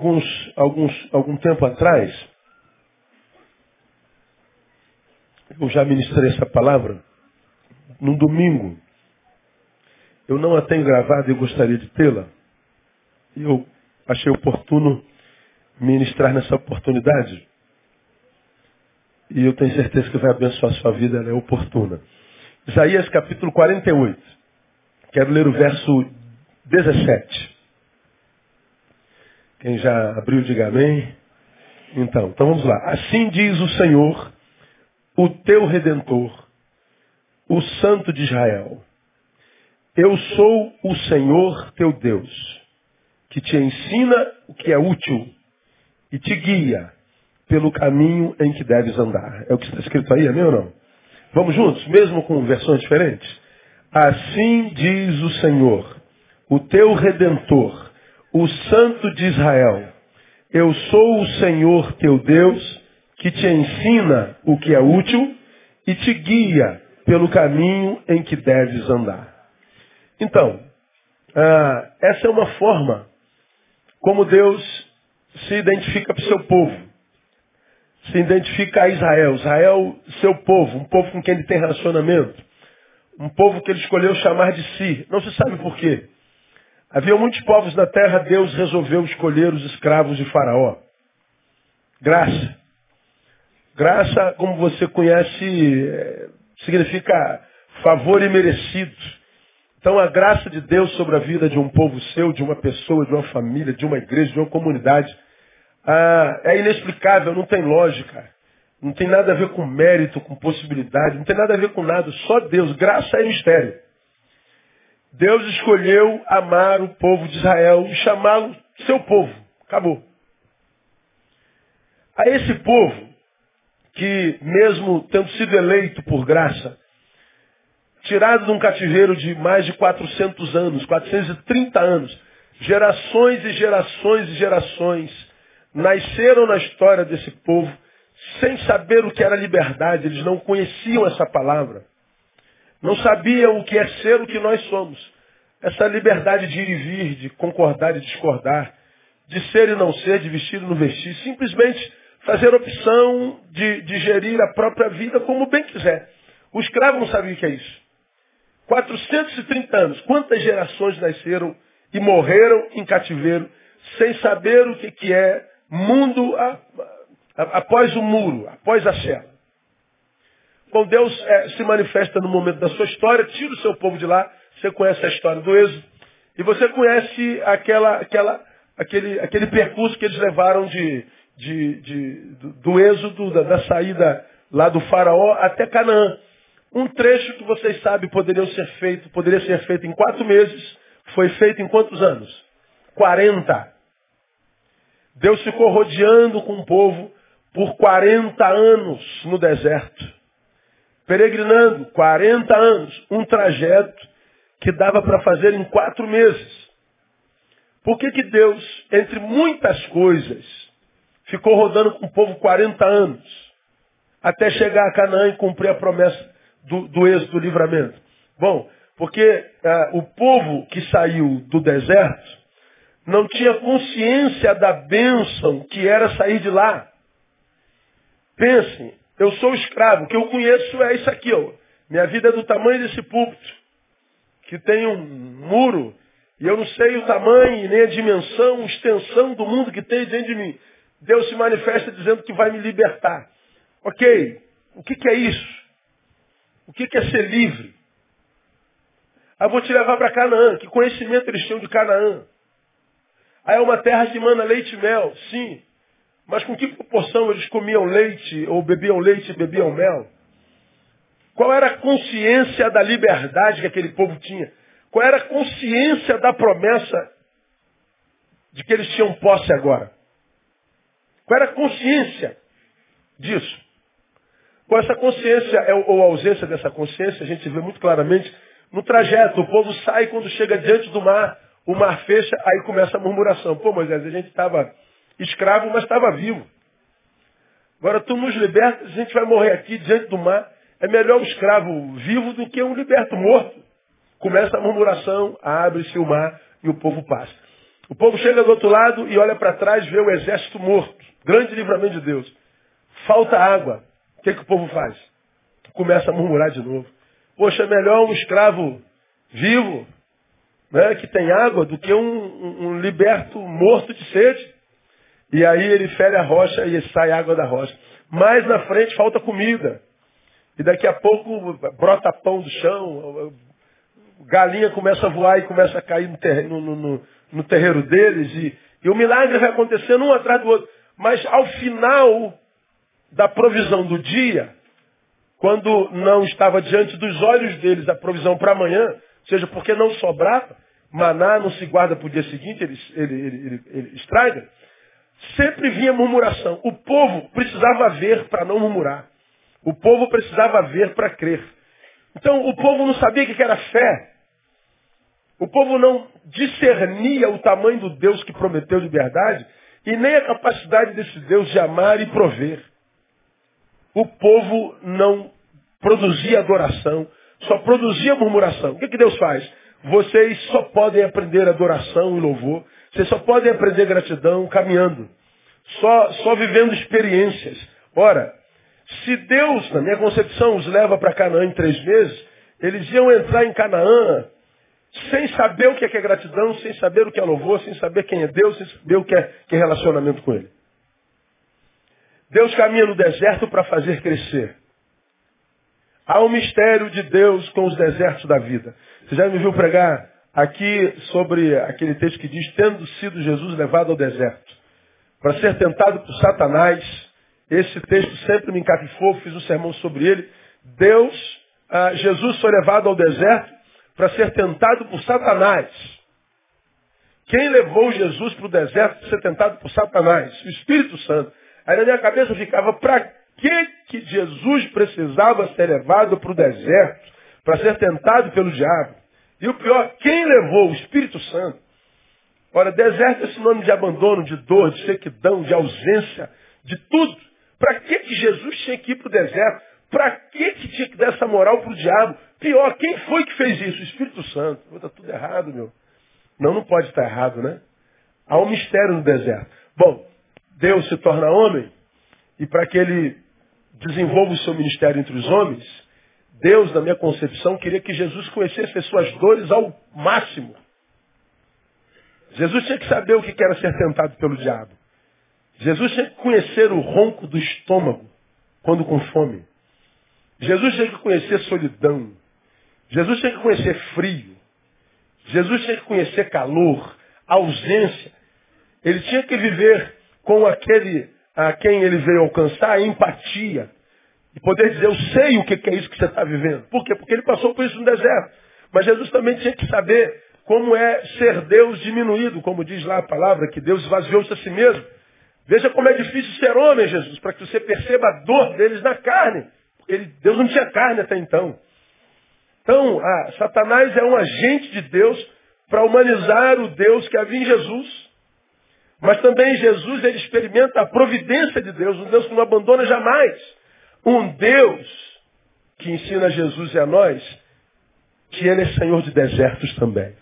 alguns, alguns, algum tempo atrás, eu já ministrei essa palavra, num domingo. Eu não a tenho gravada e gostaria de tê-la. E eu achei oportuno ministrar nessa oportunidade. E eu tenho certeza que vai abençoar a sua vida, ela é oportuna. Isaías capítulo 48. Quero ler o verso 17. Quem já abriu, diga amém. Então, então vamos lá. Assim diz o Senhor, o teu redentor, o Santo de Israel. Eu sou o Senhor teu Deus, que te ensina o que é útil e te guia pelo caminho em que deves andar. É o que está escrito aí, amém ou não? Vamos juntos, mesmo com versões diferentes? Assim diz o Senhor, o teu redentor, o Santo de Israel. Eu sou o Senhor teu Deus, que te ensina o que é útil e te guia pelo caminho em que deves andar. Então, ah, essa é uma forma como Deus se identifica para o seu povo. Se identifica a Israel. Israel, seu povo, um povo com quem ele tem relacionamento. Um povo que ele escolheu chamar de si. Não se sabe por quê. Havia muitos povos na terra, Deus resolveu escolher os escravos de Faraó. Graça. Graça, como você conhece, é, significa favor imerecido. Então a graça de Deus sobre a vida de um povo seu, de uma pessoa, de uma família, de uma igreja, de uma comunidade, ah, é inexplicável, não tem lógica. Não tem nada a ver com mérito, com possibilidade, não tem nada a ver com nada, só Deus. Graça é mistério. Deus escolheu amar o povo de Israel e chamá-lo seu povo. Acabou. A esse povo, que mesmo tendo sido eleito por graça, tirado de um cativeiro de mais de 400 anos, 430 anos, gerações e gerações e gerações nasceram na história desse povo sem saber o que era liberdade, eles não conheciam essa palavra. Não sabiam o que é ser o que nós somos. Essa liberdade de ir e vir, de concordar e discordar, de ser e não ser, de vestir e não vestir, simplesmente fazer opção de, de gerir a própria vida como bem quiser. O escravo não sabia o que é isso. 430 anos. Quantas gerações nasceram e morreram em cativeiro sem saber o que, que é mundo após o muro, após a cela? Bom, Deus é, se manifesta no momento da sua história, tira o seu povo de lá. Você conhece a história do Êxodo. E você conhece aquela, aquela, aquele, aquele percurso que eles levaram de, de, de do, do Êxodo, da, da saída lá do faraó até Canaã. Um trecho que vocês sabem poderia ser feito, poderia ser feito em quatro meses, foi feito em quantos anos? 40. Deus ficou rodeando com o povo por 40 anos no deserto. Peregrinando 40 anos, um trajeto que dava para fazer em quatro meses. Por que, que Deus, entre muitas coisas, ficou rodando com o povo 40 anos? Até chegar a Canaã e cumprir a promessa do, do êxodo, do livramento? Bom, porque ah, o povo que saiu do deserto não tinha consciência da bênção que era sair de lá. Pensem, eu sou escravo, o que eu conheço é isso aqui, ó. Minha vida é do tamanho desse púlpito, que tem um muro, e eu não sei o tamanho, nem a dimensão, extensão do mundo que tem dentro de mim. Deus se manifesta dizendo que vai me libertar. Ok, o que, que é isso? O que é ser livre? Aí eu vou te levar para Canaã. Que conhecimento eles tinham de Canaã? Aí é uma terra que manda leite e mel, sim. Mas com que proporção eles comiam leite, ou bebiam leite e bebiam mel? Qual era a consciência da liberdade que aquele povo tinha? Qual era a consciência da promessa de que eles tinham posse agora? Qual era a consciência disso? Com essa consciência, é ou ausência dessa consciência, a gente vê muito claramente no trajeto. O povo sai quando chega diante do mar, o mar fecha, aí começa a murmuração. Pô, Moisés, a gente estava escravo, mas estava vivo. Agora tu nos libertas, a gente vai morrer aqui diante do mar. É melhor um escravo vivo do que um liberto morto. Começa a murmuração, abre-se o mar e o povo passa. O povo chega do outro lado e olha para trás, vê o exército morto. Grande livramento de Deus. Falta água. O que, que o povo faz? Começa a murmurar de novo. Poxa, é melhor um escravo vivo, né, que tem água, do que um, um liberto morto de sede. E aí ele fere a rocha e sai água da rocha. Mais na frente falta comida. E daqui a pouco brota pão do chão, galinha começa a voar e começa a cair no, terreno, no, no, no terreiro deles. E, e o milagre vai acontecendo um atrás do outro. Mas ao final da provisão do dia, quando não estava diante dos olhos deles a provisão para amanhã, seja porque não sobrava, maná não se guarda para o dia seguinte, ele, ele, ele, ele estraga, sempre vinha murmuração. O povo precisava ver para não murmurar. O povo precisava ver para crer. Então o povo não sabia o que era fé. O povo não discernia o tamanho do Deus que prometeu liberdade e nem a capacidade desse Deus de amar e prover. O povo não produzia adoração, só produzia murmuração. O que, que Deus faz? Vocês só podem aprender adoração e louvor, vocês só podem aprender gratidão caminhando, só, só vivendo experiências. Ora, se Deus, na minha concepção, os leva para Canaã em três meses, eles iam entrar em Canaã sem saber o que é, que é gratidão, sem saber o que é louvor, sem saber quem é Deus, sem saber o que é, que é relacionamento com Ele. Deus caminha no deserto para fazer crescer. Há um mistério de Deus com os desertos da vida. Você já me viu pregar aqui sobre aquele texto que diz, tendo sido Jesus levado ao deserto, para ser tentado por Satanás, esse texto sempre me encafifou, fiz um sermão sobre ele. Deus, ah, Jesus foi levado ao deserto para ser tentado por Satanás. Quem levou Jesus para o deserto para ser tentado por Satanás? O Espírito Santo. Aí na minha cabeça ficava, para que, que Jesus precisava ser levado para o deserto para ser tentado pelo diabo? E o pior, quem levou? O Espírito Santo. Ora, deserto é sinônimo de abandono, de dor, de sequidão, de ausência, de tudo. Para que, que Jesus tinha que ir para o deserto? Para que, que tinha que dar essa moral para o diabo? Pior, quem foi que fez isso? O Espírito Santo. Está tudo errado, meu. Não, não pode estar errado, né? Há um mistério no deserto. Bom, Deus se torna homem e para que ele desenvolva o seu ministério entre os homens, Deus, na minha concepção, queria que Jesus conhecesse as suas dores ao máximo. Jesus tinha que saber o que era ser tentado pelo diabo. Jesus tinha que conhecer o ronco do estômago quando com fome. Jesus tinha que conhecer solidão. Jesus tinha que conhecer frio. Jesus tinha que conhecer calor, ausência. Ele tinha que viver com aquele a quem ele veio alcançar empatia. E poder dizer, eu sei o que é isso que você está vivendo. Por quê? Porque ele passou por isso no deserto. Mas Jesus também tinha que saber como é ser Deus diminuído, como diz lá a palavra, que Deus esvaziou-se a si mesmo. Veja como é difícil ser homem, Jesus, para que você perceba a dor deles na carne. Ele, Deus não tinha carne até então. Então, ah, Satanás é um agente de Deus para humanizar o Deus que havia em Jesus. Mas também Jesus ele experimenta a providência de Deus, um Deus que não abandona jamais. Um Deus que ensina Jesus e a nós que Ele é Senhor de desertos também.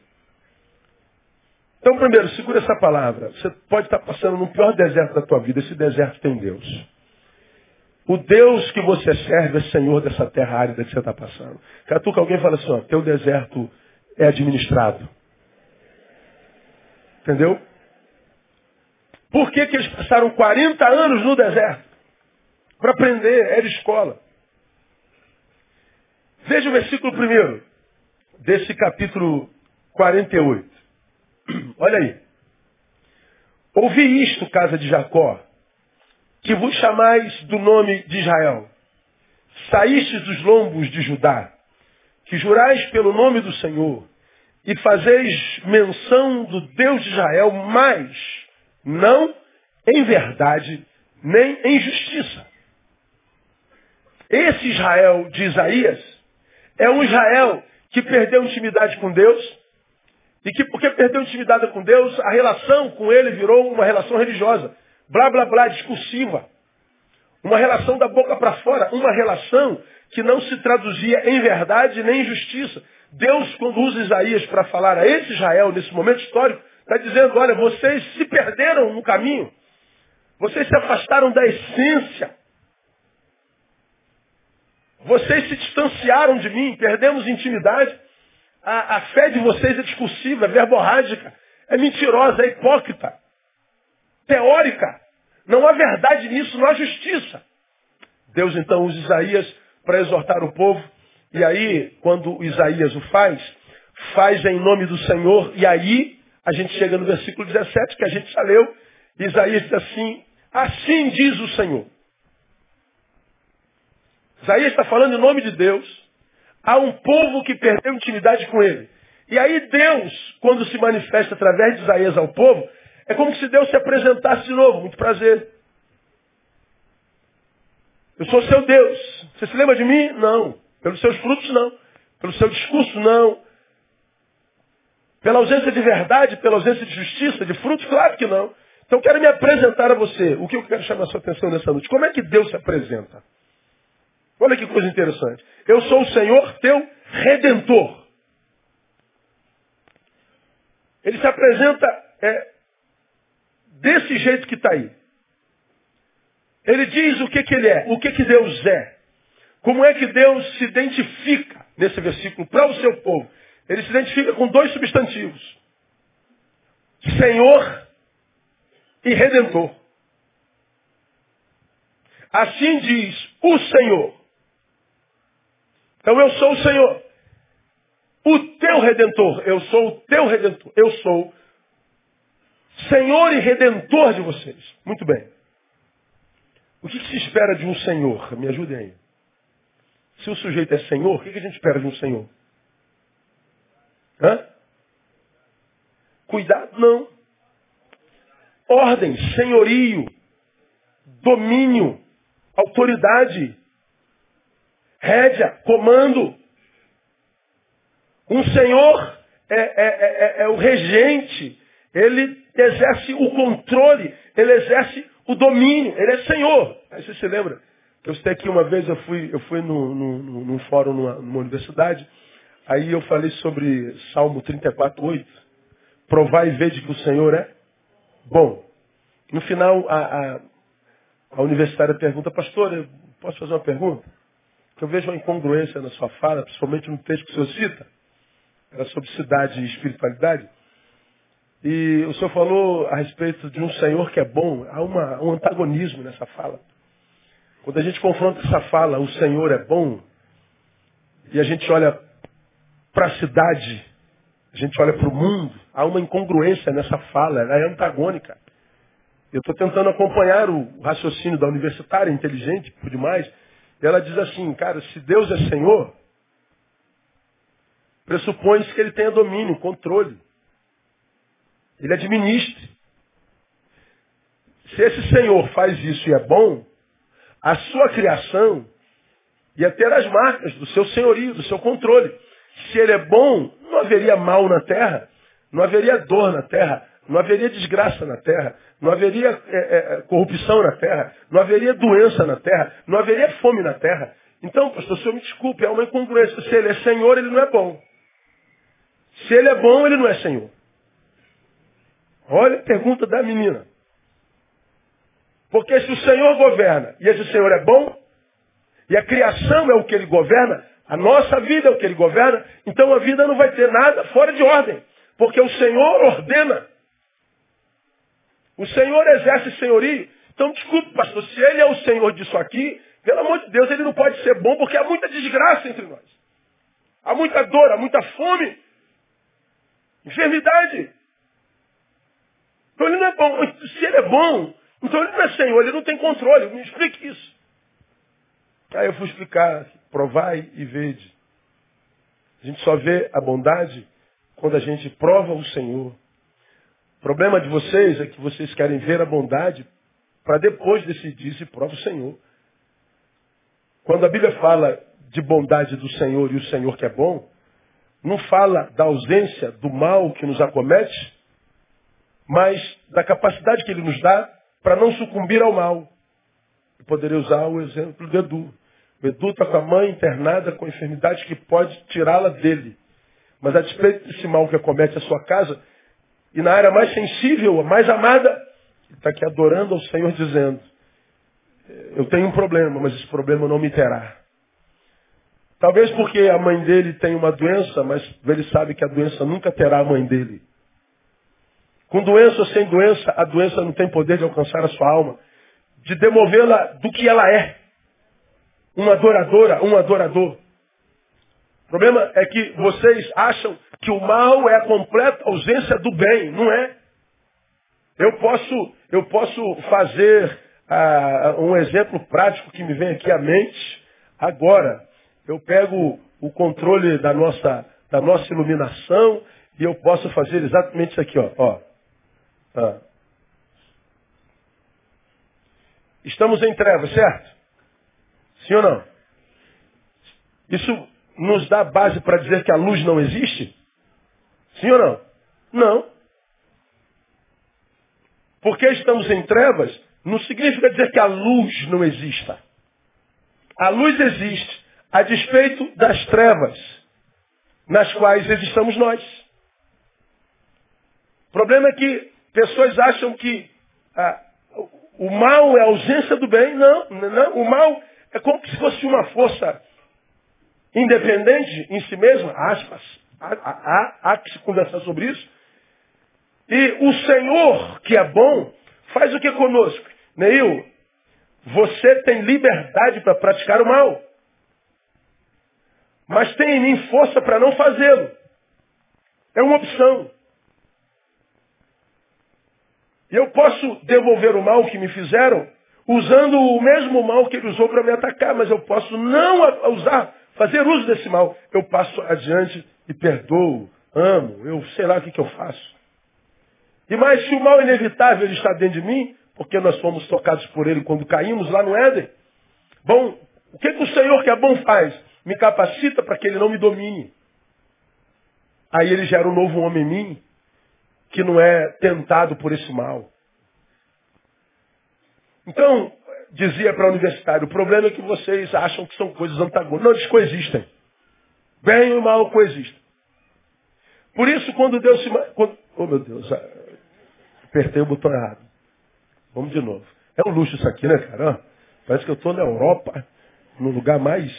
Então, primeiro, segura essa palavra. Você pode estar passando no pior deserto da tua vida. Esse deserto tem Deus. O Deus que você serve é Senhor dessa terra árida que você está passando. Catuca, alguém fala assim, ó, teu deserto é administrado. Entendeu? Por que, que eles passaram 40 anos no deserto? Para aprender, era escola. Veja o versículo primeiro desse capítulo 48. Olha aí. Ouvi isto, casa de Jacó, que vos chamais do nome de Israel. Saístes dos lombos de Judá, que jurais pelo nome do Senhor, e fazeis menção do Deus de Israel, mas não em verdade, nem em justiça. Esse Israel de Isaías é um Israel que perdeu intimidade com Deus, e que porque perdeu intimidade com Deus, a relação com ele virou uma relação religiosa blá blá blá, discursiva. Uma relação da boca para fora, uma relação que não se traduzia em verdade nem em justiça. Deus, quando usa Isaías para falar a esse Israel, nesse momento histórico, Está dizendo, olha, vocês se perderam no caminho. Vocês se afastaram da essência. Vocês se distanciaram de mim, perdemos intimidade. A, a fé de vocês é discursiva, é verborrágica, é mentirosa, é hipócrita, teórica. Não há verdade nisso, não há justiça. Deus então usa Isaías para exortar o povo. E aí, quando Isaías o faz, faz em nome do Senhor. E aí, a gente chega no versículo 17, que a gente já leu. Isaías diz assim, assim diz o Senhor. Isaías está falando em nome de Deus. Há um povo que perdeu intimidade com ele. E aí Deus, quando se manifesta através de Isaías ao povo, é como se Deus se apresentasse de novo. Muito prazer. Eu sou seu Deus. Você se lembra de mim? Não. Pelos seus frutos, não. Pelo seu discurso, não. Pela ausência de verdade, pela ausência de justiça, de frutos, claro que não. Então eu quero me apresentar a você. O que eu quero chamar a sua atenção nessa noite? Como é que Deus se apresenta? Olha que coisa interessante. Eu sou o Senhor teu redentor. Ele se apresenta é, desse jeito que está aí. Ele diz o que, que ele é, o que, que Deus é. Como é que Deus se identifica nesse versículo para o seu povo? Ele se identifica com dois substantivos. Senhor e Redentor. Assim diz o Senhor. Então eu sou o Senhor. O teu redentor. Eu sou o teu redentor. Eu sou Senhor e redentor de vocês. Muito bem. O que, se espera de um Senhor? Me ajudem aí. Se o sujeito é Senhor, o que, que a gente espera de um Senhor? Hã? Cuidado, não. Ordem, senhorio, domínio, autoridade, rédea, comando. Um senhor é, é, é, é, o regente, ele exerce o controle, ele exerce o domínio, ele é senhor. Aí você se lembra? Eu citei aqui uma vez, eu fui, eu fui num, num, num fórum numa, numa, universidade, aí eu falei sobre Salmo 34, 8. Provar e ver de que o Senhor é bom. No final, a, a, a universitária pergunta, pastor, eu posso fazer uma pergunta? Eu vejo uma incongruência na sua fala, principalmente no texto que o senhor cita, era sobre cidade e espiritualidade. E o senhor falou a respeito de um Senhor que é bom. Há uma, um antagonismo nessa fala. Quando a gente confronta essa fala, o Senhor é bom, e a gente olha para a cidade, a gente olha para o mundo, há uma incongruência nessa fala, ela é antagônica. Eu estou tentando acompanhar o raciocínio da universitária, inteligente, por demais, e ela diz assim, cara, se Deus é Senhor, pressupõe-se que ele tenha domínio, controle. Ele administre. Se esse Senhor faz isso e é bom, a sua criação ia ter as marcas do seu senhorio, do seu controle. Se ele é bom, não haveria mal na terra, não haveria dor na terra, não haveria desgraça na terra, não haveria é, é, corrupção na terra, não haveria doença na terra, não haveria fome na terra. Então, pastor, o senhor me desculpe, é uma incongruência. Se ele é Senhor, ele não é bom. Se ele é bom, ele não é Senhor. Olha a pergunta da menina. Porque se o Senhor governa e esse Senhor é bom, e a criação é o que ele governa, a nossa vida é o que ele governa, então a vida não vai ter nada fora de ordem. Porque o Senhor ordena. O Senhor exerce senhorio. Então, desculpe, pastor, se ele é o Senhor disso aqui, pelo amor de Deus, ele não pode ser bom porque há muita desgraça entre nós. Há muita dor, há muita fome, enfermidade. Então ele não é bom. Se ele é bom, então ele não é Senhor, ele não tem controle. Me explique isso. Aí eu fui explicar, provai e vede. A gente só vê a bondade quando a gente prova o Senhor. O problema de vocês é que vocês querem ver a bondade para depois decidir se prova o Senhor. Quando a Bíblia fala de bondade do Senhor e o Senhor que é bom, não fala da ausência do mal que nos acomete, mas da capacidade que ele nos dá para não sucumbir ao mal. Eu poderia usar o exemplo do Edu. O Edu está com a mãe internada com enfermidade que pode tirá-la dele. Mas a despeito desse mal que acomete a sua casa, E na área mais sensível, mais amada, está aqui adorando ao Senhor, dizendo: Eu tenho um problema, mas esse problema não me terá. Talvez porque a mãe dele tem uma doença, mas ele sabe que a doença nunca terá a mãe dele. Com doença ou sem doença, a doença não tem poder de alcançar a sua alma, de demovê-la do que ela é. Uma adoradora, um adorador. O problema é que vocês acham que o mal é a completa ausência do bem. Não é. Eu posso, eu posso fazer ah, um exemplo prático que me vem aqui à mente agora. Eu pego o controle da nossa, da nossa iluminação e eu posso fazer exatamente isso aqui, ó. ó. Ah. Estamos em trevas, certo? Sim ou não? Isso nos dá base para dizer que a luz não existe? Sim ou não? Não. Porque estamos em trevas, não significa dizer que a luz não exista. A luz existe a despeito das trevas nas quais existamos nós. O problema é que pessoas acham que ah, o mal é a ausência do bem. Não, não, o mal é como se fosse uma força independente em si mesma, aspas. Há, há, há que se conversar sobre isso. E o Senhor, que é bom, faz o que conosco? Neil, você tem liberdade para praticar o mal. Mas tem em mim força para não fazê-lo. É uma opção. E eu posso devolver o mal que me fizeram usando o mesmo mal que ele usou para me atacar, mas eu posso não usar, fazer uso desse mal. Eu passo adiante e perdoo, amo, eu sei lá o que, que eu faço. E mais, se o mal inevitável ele está dentro de mim, porque nós fomos tocados por ele quando caímos lá no Éden, bom, o que, que o Senhor que é bom faz? Me capacita para que ele não me domine. Aí ele gera um novo homem em mim, que não é tentado por esse mal. Então, dizia para o universitário, o problema é que vocês acham que são coisas antagônicas. Não, eles coexistem. Bem e mal coexistem. Por isso, quando Deus se... Quando... Oh, meu Deus, ah, apertei o botão errado. Vamos de novo. É um luxo isso aqui, né, cara? Parece que eu estou na Europa, no lugar mais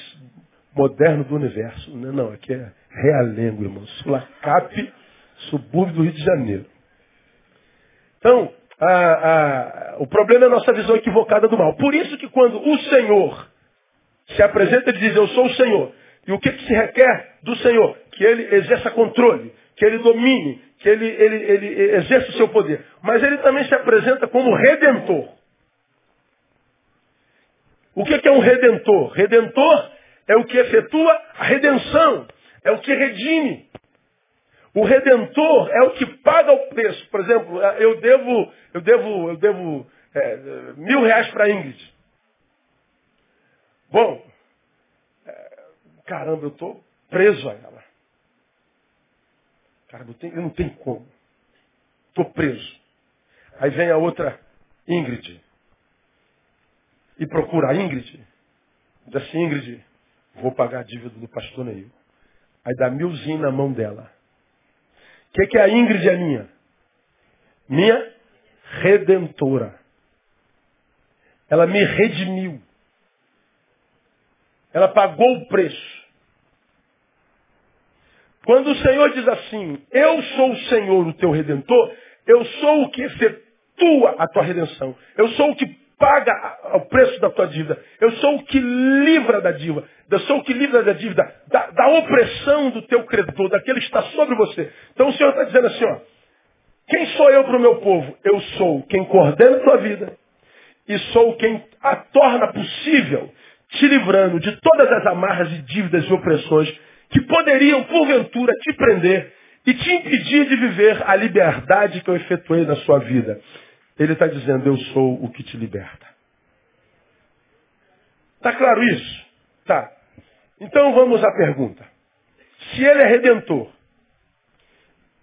moderno do universo. Não, não aqui é realengo, irmão. Sulacap, subúrbio do Rio de Janeiro. Então, a, a, o problema é a nossa visão equivocada do mal. Por isso que quando o Senhor se apresenta, ele diz, eu sou o Senhor. E o que, que se requer do Senhor? Que ele exerça controle, que ele domine, que ele, ele, ele exerça o seu poder. Mas ele também se apresenta como redentor. O que, que é um redentor? Redentor é o que efetua a redenção, é o que redime. O redentor é o que paga o preço. Por exemplo, eu devo, eu devo, eu devo é, mil reais para Ingrid. Bom, é, caramba, eu estou preso a ela. Caramba, eu, tenho, eu não tenho como. Estou preso. Aí vem a outra Ingrid. E procura a Ingrid. Diz assim, Ingrid, vou pagar a dívida do pastor Neil. Aí dá milzinho na mão dela. O que, que é a Ingrid é minha? Minha redentora. Ela me redimiu. Ela pagou o preço. Quando o Senhor diz assim, eu sou o Senhor, o teu redentor, eu sou o que efetua a tua redenção. Eu sou o que paga o preço da tua dívida. Eu sou o que livra da dívida. Eu sou o que livra da dívida, da, da opressão do teu credor, daquele que está sobre você. Então o Senhor está dizendo assim, ó, quem sou eu para o meu povo? Eu sou quem coordena a tua vida e sou quem a torna possível, te livrando de todas as amarras e dívidas e opressões que poderiam, porventura, te prender e te impedir de viver a liberdade que eu efetuei na sua vida. Ele está dizendo, eu sou o que te liberta. Está claro isso? Tá. Então vamos à pergunta. Se ele é redentor,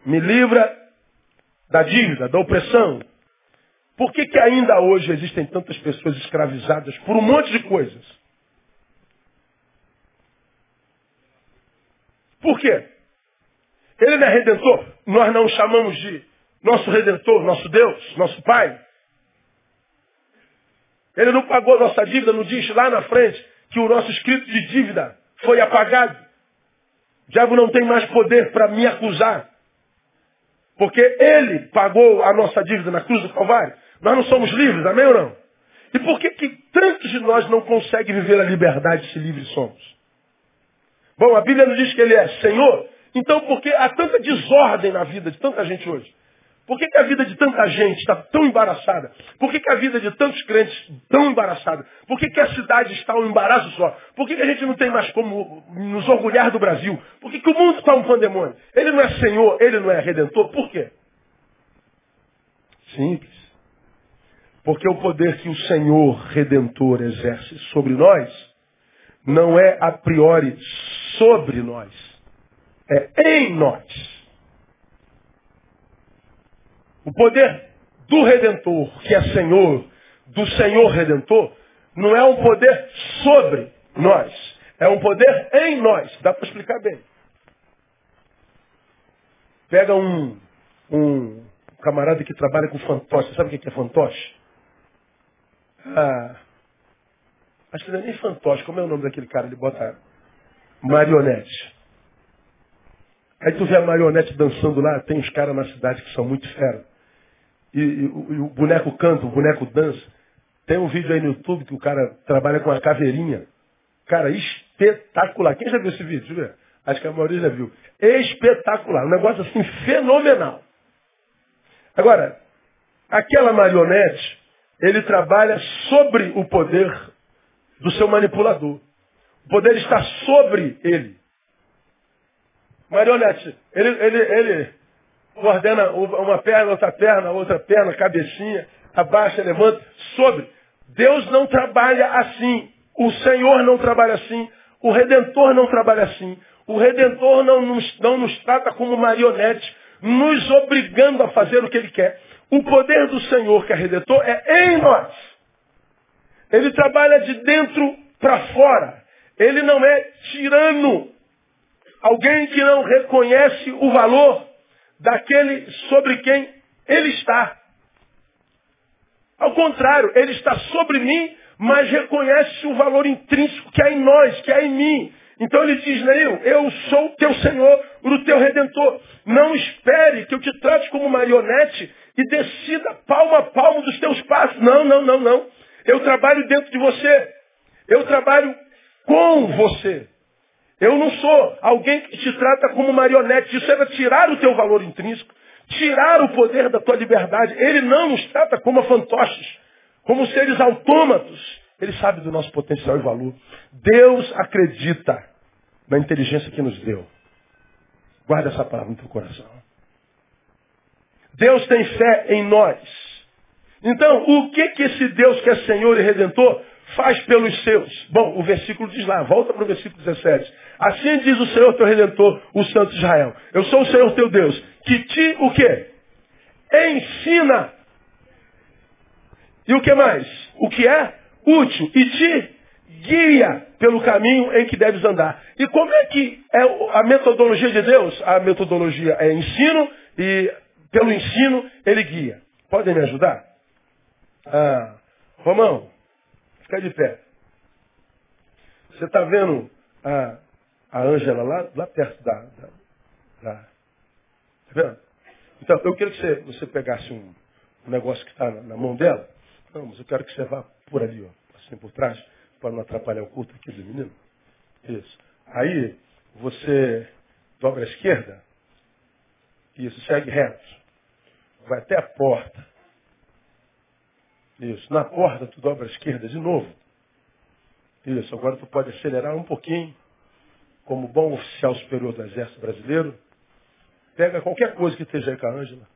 me livra da dívida, da opressão, por que, que ainda hoje existem tantas pessoas escravizadas por um monte de coisas? Por quê? Ele não é redentor? Nós não chamamos de nosso Redentor, nosso Deus, nosso Pai. Ele não pagou nossa dívida, não diz lá na frente que o nosso escrito de dívida foi apagado. O diabo não tem mais poder para me acusar. Porque ele pagou a nossa dívida na cruz do Calvário. Nós não somos livres, amém ou não? E por que, que tantos de nós não conseguem viver a liberdade se livres somos? Bom, a Bíblia nos diz que ele é Senhor. Então por que há tanta desordem na vida de tanta gente hoje? Por que, que, a vida de tanta gente está tão embaraçada? Por que, que, a vida de tantos crentes tão embaraçada? Por que, que a cidade está um embaraço só? Por que, a gente não tem mais como nos orgulhar do Brasil? Por que, o mundo está um pandemônio? Ele não é Senhor, ele não é Redentor. Por quê? Simples. Porque o poder que o Senhor Redentor exerce sobre nós não é a priori sobre nós, é em nós. O poder do Redentor, que é Senhor, do Senhor Redentor, não é um poder sobre nós. É um poder em nós. Dá para explicar bem. Pega um, um camarada que trabalha com fantoche. Sabe o que é fantoche? Ah, acho que não é nem fantoche. Como é o nome daquele cara? Ele bota marionete. Aí tu vê a marionete dançando lá. Tem uns caras na cidade que são muito feros e, e, e, o boneco canta, o boneco dança. Tem um vídeo aí no YouTube que o cara trabalha com a caveirinha. Cara, espetacular. Quem já viu esse vídeo? Deixa eu ver. Acho que a maioria já viu. Espetacular. Um negócio assim fenomenal. Agora, aquela marionete, ele trabalha sobre o poder do seu manipulador. O poder está sobre ele. Marionete, ele, ele, ele, coordena uma perna, outra perna, outra perna, cabecinha, abaixa, levanta, sobre. Deus não trabalha assim. O Senhor não trabalha assim. O Redentor não trabalha assim. O Redentor não nos, não nos trata como marionete, nos obrigando a fazer o que Ele quer. O poder do Senhor, que é Redentor, é em nós. Ele trabalha de dentro para fora. Ele não é tirano. Alguém que não reconhece o valor daquele sobre quem ele está. Ao contrário, ele está sobre mim, mas reconhece o valor intrínseco que há em nós, que há em mim. Então ele diz, Neil, eu sou o teu Senhor, o teu Redentor. Não espere que eu te trate como marionete e decida palmo a palmo dos teus passos. Não, não, não, não. Eu trabalho dentro de você. Eu trabalho com você. Eu não sou alguém que te trata como marionete. Isso é tirar o teu valor intrínseco, tirar o poder da tua liberdade. Ele não nos trata como fantoches, como seres autômatos. Ele sabe do nosso potencial e valor. Deus acredita na inteligência que nos deu. Guarda essa palavra no teu coração. Deus tem fé em nós. Então, o que que esse Deus que é Senhor e Redentor faz pelos seus? Bom, o versículo diz lá, volta para o versículo 17. Assim diz o Senhor teu Redentor, o Santo Israel. Eu sou o Senhor teu Deus, que te o quê? Ensina. E o que mais? O que é útil. E te guia pelo caminho em que deves andar. E como é que é a metodologia de Deus? A metodologia é ensino e pelo ensino ele guia. Podem me ajudar? Ah, Romão, fica de pé. Você está vendo a, Ângela lá, lá perto da, da, da. Tá vendo? Então, eu quero que você, você pegasse um, um negócio que está na, na, mão dela. Não, mas eu quero que você vá por ali, ó, assim por trás, para não atrapalhar o culto aqui do menino. Isso. Aí, você dobra a esquerda. Isso, segue reto. Vai até a porta. Isso. Na porta, tu dobra a esquerda de novo. Isso. Agora tu pode acelerar um pouquinho como bom oficial superior do Exército Brasileiro, pega qualquer coisa que esteja aí com a Ângela.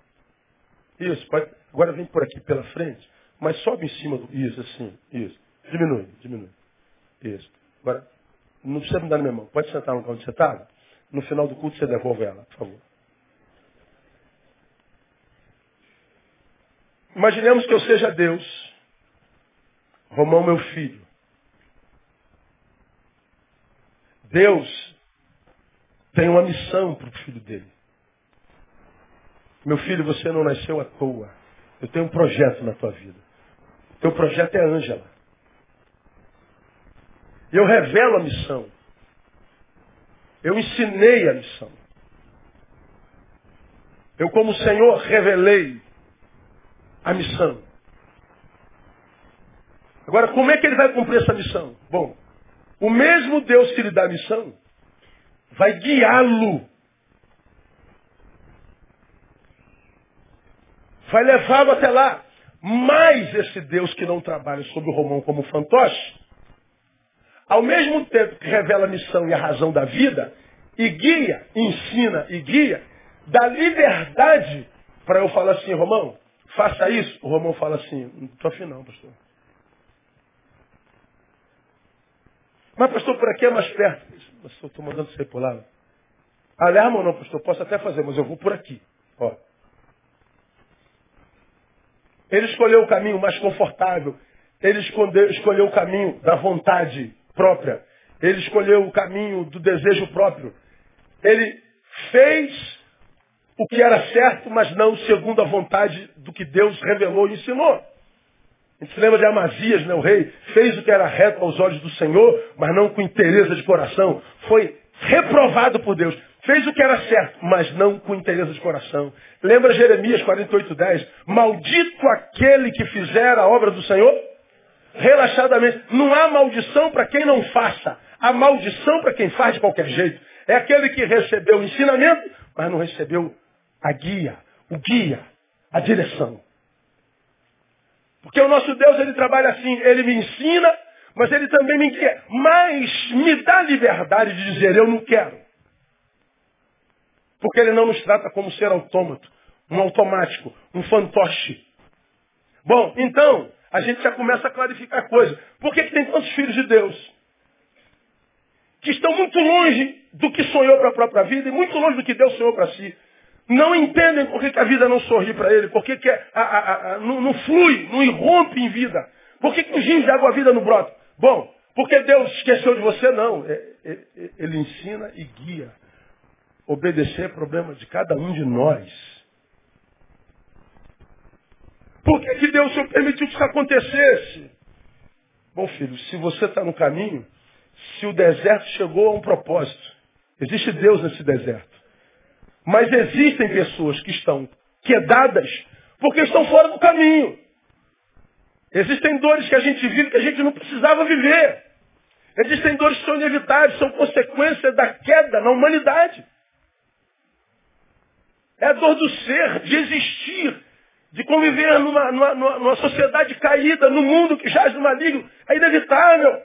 Isso, pode, agora vem por aqui pela frente, mas sobe em cima do. Isso, assim, isso. Diminui, diminui. Isso. Agora, não precisa me dar na minha mão. Pode sentar no você está. No final do culto você devolve ela, por favor. Imaginemos que eu seja Deus. Romão, meu filho. Deus tem uma missão para o filho dele. Meu filho, você não nasceu à toa. Eu tenho um projeto na tua vida. Teu projeto é Ângela. Eu revelo a missão. Eu ensinei a missão. Eu, como Senhor, revelei a missão. Agora, como é que ele vai cumprir essa missão? Bom, o mesmo Deus que lhe dá a missão vai guiá-lo. Vai levá-lo até lá. Mas esse Deus que não trabalha sobre o Romão como fantoche, ao mesmo tempo que revela a missão e a razão da vida, e guia, ensina e guia, dá liberdade para eu falar assim, Romão, faça isso. O Romão fala assim, não estou afim não, pastor. Mas, pastor, por aqui é mais perto. Pastor, estou mandando você por lá. Alerma ou não, pastor? Posso até fazer, mas eu vou por aqui. Ó. Ele escolheu o caminho mais confortável. Ele escolheu o caminho da vontade própria. Ele escolheu o caminho do desejo próprio. Ele fez o que era certo, mas não segundo a vontade do que Deus revelou e ensinou. A gente se lembra de Amazias, né, o rei, fez o que era reto aos olhos do Senhor, mas não com interesse de coração. Foi reprovado por Deus. Fez o que era certo, mas não com interesse de coração. Lembra Jeremias 48, 10? Maldito aquele que fizer a obra do Senhor relaxadamente. Não há maldição para quem não faça. Há maldição para quem faz de qualquer jeito. É aquele que recebeu o ensinamento, mas não recebeu a guia, o guia, a direção. Porque o nosso Deus, ele trabalha assim, ele me ensina, mas ele também me guia. Mas me dá liberdade de dizer, eu não quero. Porque ele não nos trata como ser autômato, um automático, um fantoche. Bom, então, a gente já começa a clarificar a coisa. Por que, que tem tantos filhos de Deus? Que estão muito longe do que sonhou para a própria vida e muito longe do que Deus sonhou para si. Não entendem por que, que a vida não sorri para ele, por que, que a, a, a, não, não, flui, não irrompe em vida. Por que, que os rios de água vida não brotam? Bom, porque Deus esqueceu de você? Não. É, é, é, ele ensina e guia. Obedecer é problema de cada um de nós. Por que, que Deus permitiu que isso acontecesse? Bom, filho, se você está no caminho, se o deserto chegou a um propósito, existe Deus nesse deserto. Mas existem pessoas que estão quedadas porque estão fora do caminho. Existem dores que a gente vive que a gente não precisava viver. Existem dores que são inevitáveis, são consequência da queda na humanidade. É a dor do ser, de existir, de conviver numa, numa, numa sociedade caída, no mundo que jaz no maligno. É inevitável.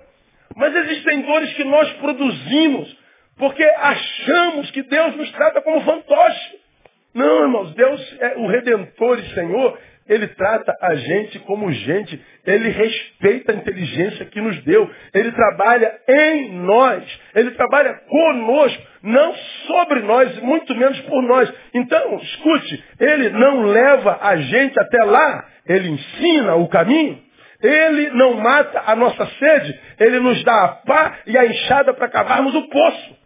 Mas existem dores que nós produzimos porque achamos que Deus nos trata como fantoche. Não, irmãos, Deus é o Redentor e Senhor. Ele trata a gente como gente. Ele respeita a inteligência que nos deu. Ele trabalha em nós. Ele trabalha conosco, não sobre nós, muito menos por nós. Então, escute, ele não leva a gente até lá. Ele ensina o caminho. Ele não mata a nossa sede. Ele nos dá a pá e a enxada para cavarmos o poço.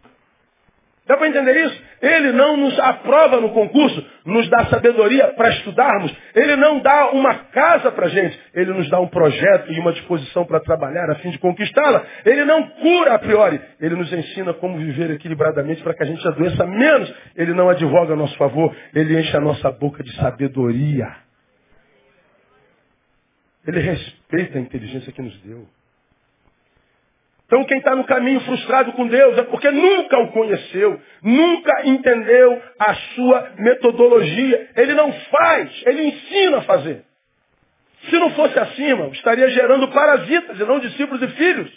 Dá para entender isso? Ele não nos aprova no concurso, nos dá sabedoria para estudarmos. Ele não dá uma casa para a gente. Ele nos dá um projeto e uma disposição para trabalhar a fim de conquistá-la. Ele não cura a priori. Ele nos ensina como viver equilibradamente para que a gente adoeça menos. Ele não advoga a nosso favor. Ele enche a nossa boca de sabedoria. Ele respeita a inteligência que nos deu. Então quem está no caminho frustrado com Deus é porque nunca o conheceu, nunca entendeu a sua metodologia. Ele não faz, ele ensina a fazer. Se não fosse assim, irmão, estaria gerando parasitas e não discípulos e filhos.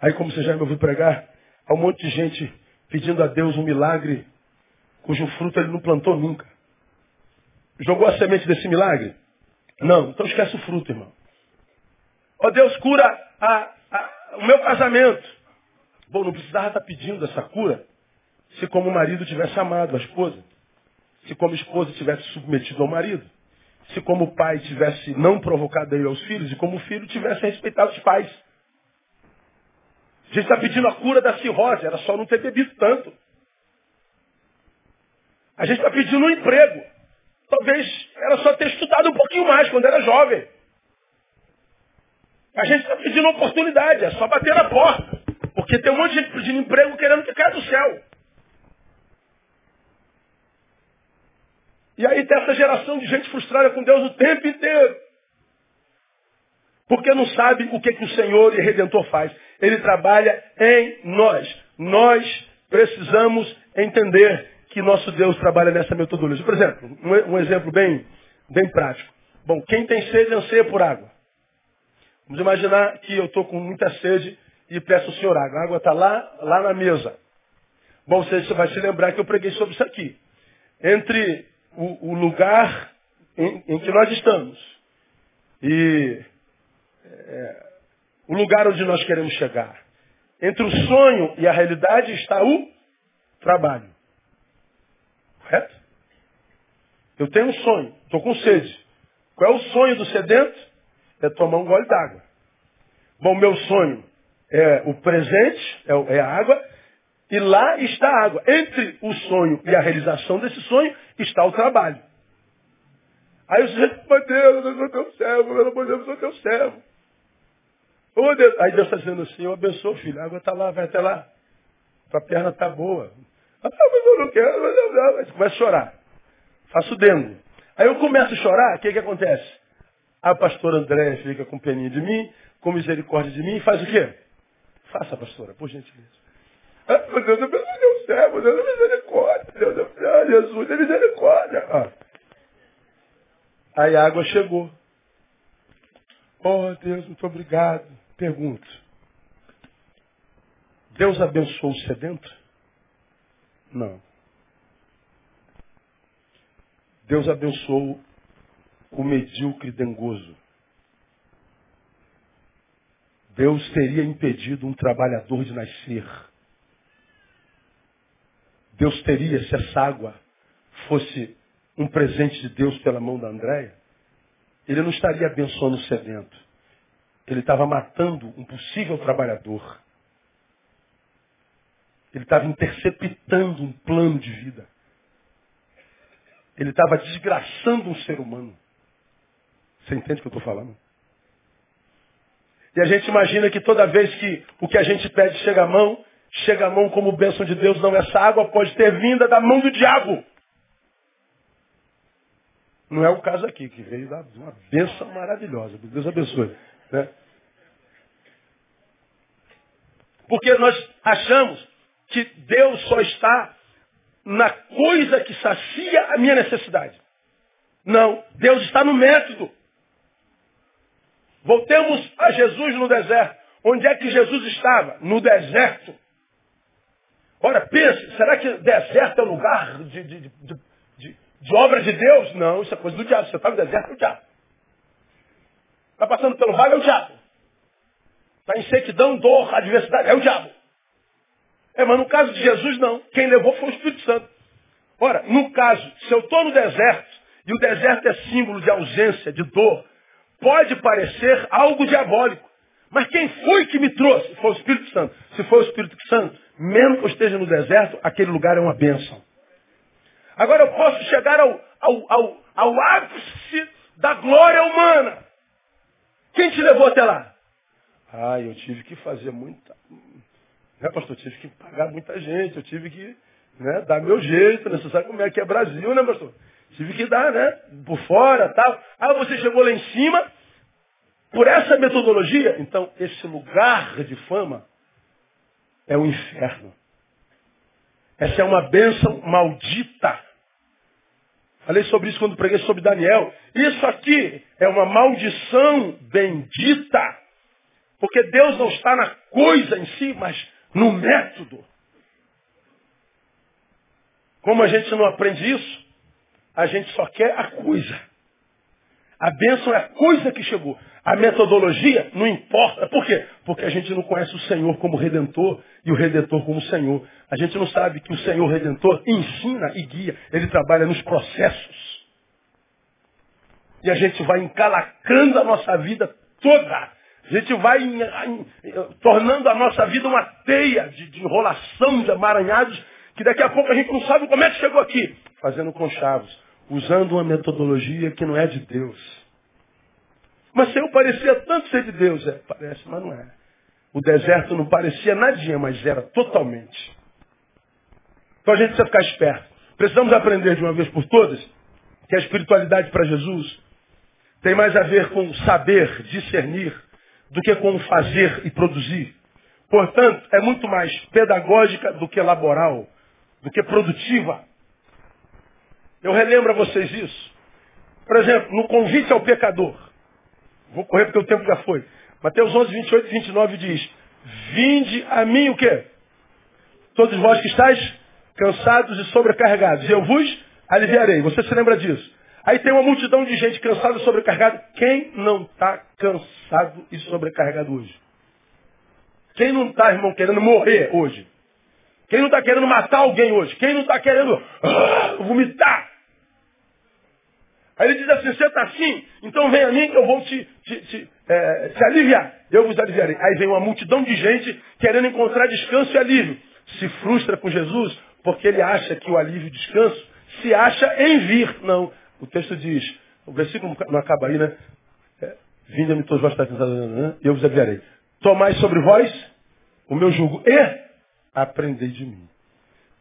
Aí, como você já me ouviu pregar, há um monte de gente pedindo a Deus um milagre cujo fruto ele não plantou nunca. Jogou a semente desse milagre? Não, então esquece o fruto, irmão. Ó Deus, cura a, o meu casamento. Bom, não precisava estar pedindo essa cura se como marido tivesse amado a esposa. Se como esposa tivesse submetido ao marido. Se como pai tivesse não provocado ele aos filhos e como filho tivesse respeitado os pais. A gente está pedindo a cura da cirrose, era só não ter bebido tanto. A gente está pedindo um emprego. Talvez era só ter estudado um pouquinho mais quando era jovem. A gente está pedindo oportunidade, é só bater na porta. Porque tem um monte de gente pedindo emprego querendo que caia do céu. E aí tem essa geração de gente frustrada com Deus o tempo inteiro. Porque não sabe o que, que o Senhor e Redentor faz. Ele trabalha em nós. Nós precisamos entender que nosso Deus trabalha nessa metodologia. Por exemplo, um, exemplo bem, bem prático. Bom, quem tem sede anseia por água. Vamos imaginar que eu estou com muita sede e peço ao Senhor água. A água está lá, lá na mesa. Bom, você vai se lembrar que eu preguei sobre isso aqui. Entre o, o lugar em, em, que nós estamos e é, o lugar onde nós queremos chegar. Entre o sonho e a realidade está o trabalho. Correto? Eu tenho um sonho, estou com sede. Qual é o sonho do sedento? É tomar um gole d'água. Bom, meu sonho é o presente, é, é a água, e lá está a água. Entre o sonho e a realização desse sonho está o trabalho. Aí o sujeito, meu Deus, eu sou teu servo, meu Deus, eu sou teu servo. Oh, Deus. Aí Deus está dizendo assim, eu abençoo, filho, a água está lá, vai até lá. Tua perna está boa. Ah, mas eu não quero, mas eu não. Aí começa a chorar. Faço dengo. Aí eu começo a chorar, o que, que acontece? A pastora André fica com peninha de mim, com misericórdia de mim, e faz o quê? Faça, pastora, por gentileza. Ah, meu Deus, eu penso Deus servo, Deus é misericórdia, Deus é ah, Jesus é misericórdia. Ah. Aí a água chegou. Oh Deus, muito obrigado. Pergunto. Deus abençoou o sedento? Não. Deus abençoou o medíocre dengoso. Deus teria impedido um trabalhador de nascer. Deus teria, se essa água fosse um presente de Deus pela mão da Andréia, ele não estaria abençoando o sedento. Ele estava matando um possível trabalhador. Ele estava interceptando um plano de vida. Ele estava desgraçando um ser humano. Você entende o que eu estou falando? E a gente imagina que toda vez que o que a gente pede chega à mão, chega à mão como bênção de Deus, não essa água pode ter vinda da mão do diabo. Não é o caso aqui, que veio da uma bênção maravilhosa. Deus abençoe. Né? Porque nós achamos que Deus só está na coisa que sacia a minha necessidade. Não, Deus está no método. Voltemos a Jesus no deserto. Onde é que Jesus estava? No deserto. Ora, pense, será que deserto é lugar de, de, de, de, de obra de Deus? Não, isso é coisa do diabo. Você está no deserto, é o diabo. Está passando pelo vale, é o diabo. Está em sequidão, dor, adversidade, é o diabo. É, mas no caso de Jesus, não. Quem levou foi o Espírito Santo. Ora, no caso, se eu estou no deserto, e o deserto é símbolo de ausência, de dor, pode parecer algo diabólico. Mas quem foi que me trouxe? Foi o Espírito Santo. Se foi o Espírito Santo, mesmo que eu esteja no deserto, aquele lugar é uma bênção. Agora eu posso chegar ao, ao, ao, ao ápice da glória humana. Quem te levou até lá? Ah, eu tive que fazer muita. Né, pastor? Eu tive que pagar muita gente, eu tive que né, dar meu jeito, né? Você sabe como é que é Brasil, né, pastor? Tive que dar, né? Por fora, tal. Ah, você chegou lá em cima, por essa metodologia, então esse lugar de fama é o inferno. Essa é uma bênção maldita. Falei sobre isso quando preguei sobre Daniel. Isso aqui é uma maldição bendita. Porque Deus não está na coisa em si, mas no método. Como a gente não aprende isso, a gente só quer a coisa. A bênção é a coisa que chegou. A metodologia não importa. Por quê? Porque a gente não conhece o Senhor como Redentor e o Redentor como Senhor. A gente não sabe que o Senhor Redentor ensina e guia. Ele trabalha nos processos. E a gente vai encalacrando a nossa vida toda. A gente vai em, em, tornando a nossa vida uma teia de, de enrolação de amaranhados que daqui a pouco a gente não sabe como é que chegou aqui. fazendo conchavos, usando uma metodologia que não é de Deus. Mas Senhor parecia tanto ser de Deus. É, parece, mas não é. O deserto não parecia nadinha, mas era totalmente. Então a gente precisa ficar esperto. Precisamos aprender de uma vez por todas que a espiritualidade para Jesus tem mais a ver com saber, discernir, do que com fazer e produzir. Portanto, é muito mais pedagógica do que laboral, do que produtiva. Eu relembro a vocês isso. Por exemplo, no convite ao pecador. Vou correr porque o tempo já foi. Mateus 11, 28 e 29 diz, Vinde a mim o quê? Todos vós que estáis cansados e sobrecarregados. Eu vos aliviarei. Você se lembra disso? Aí tem uma multidão de gente cansada e sobrecarregada. Quem não está cansado e sobrecarregado hoje? Quem não está, irmão, querendo morrer hoje? Quem não está querendo matar alguém hoje? Quem não está querendo uh, vomitar? Aí ele diz assim, você está assim? Então vem a mim que eu vou te, te, te, é, te aliviar. Eu vos aliviarei. Aí vem uma multidão de gente querendo encontrar descanso e alívio. Se frustra com Jesus porque ele acha que o alívio e descanso se acha em vir. Não. O texto diz, o versículo não acaba aí, né? É, Vinda-me todos vós estáis cansados, e eu vos aliviarei. Tomai sobre vós o meu jugo e aprendei de mim,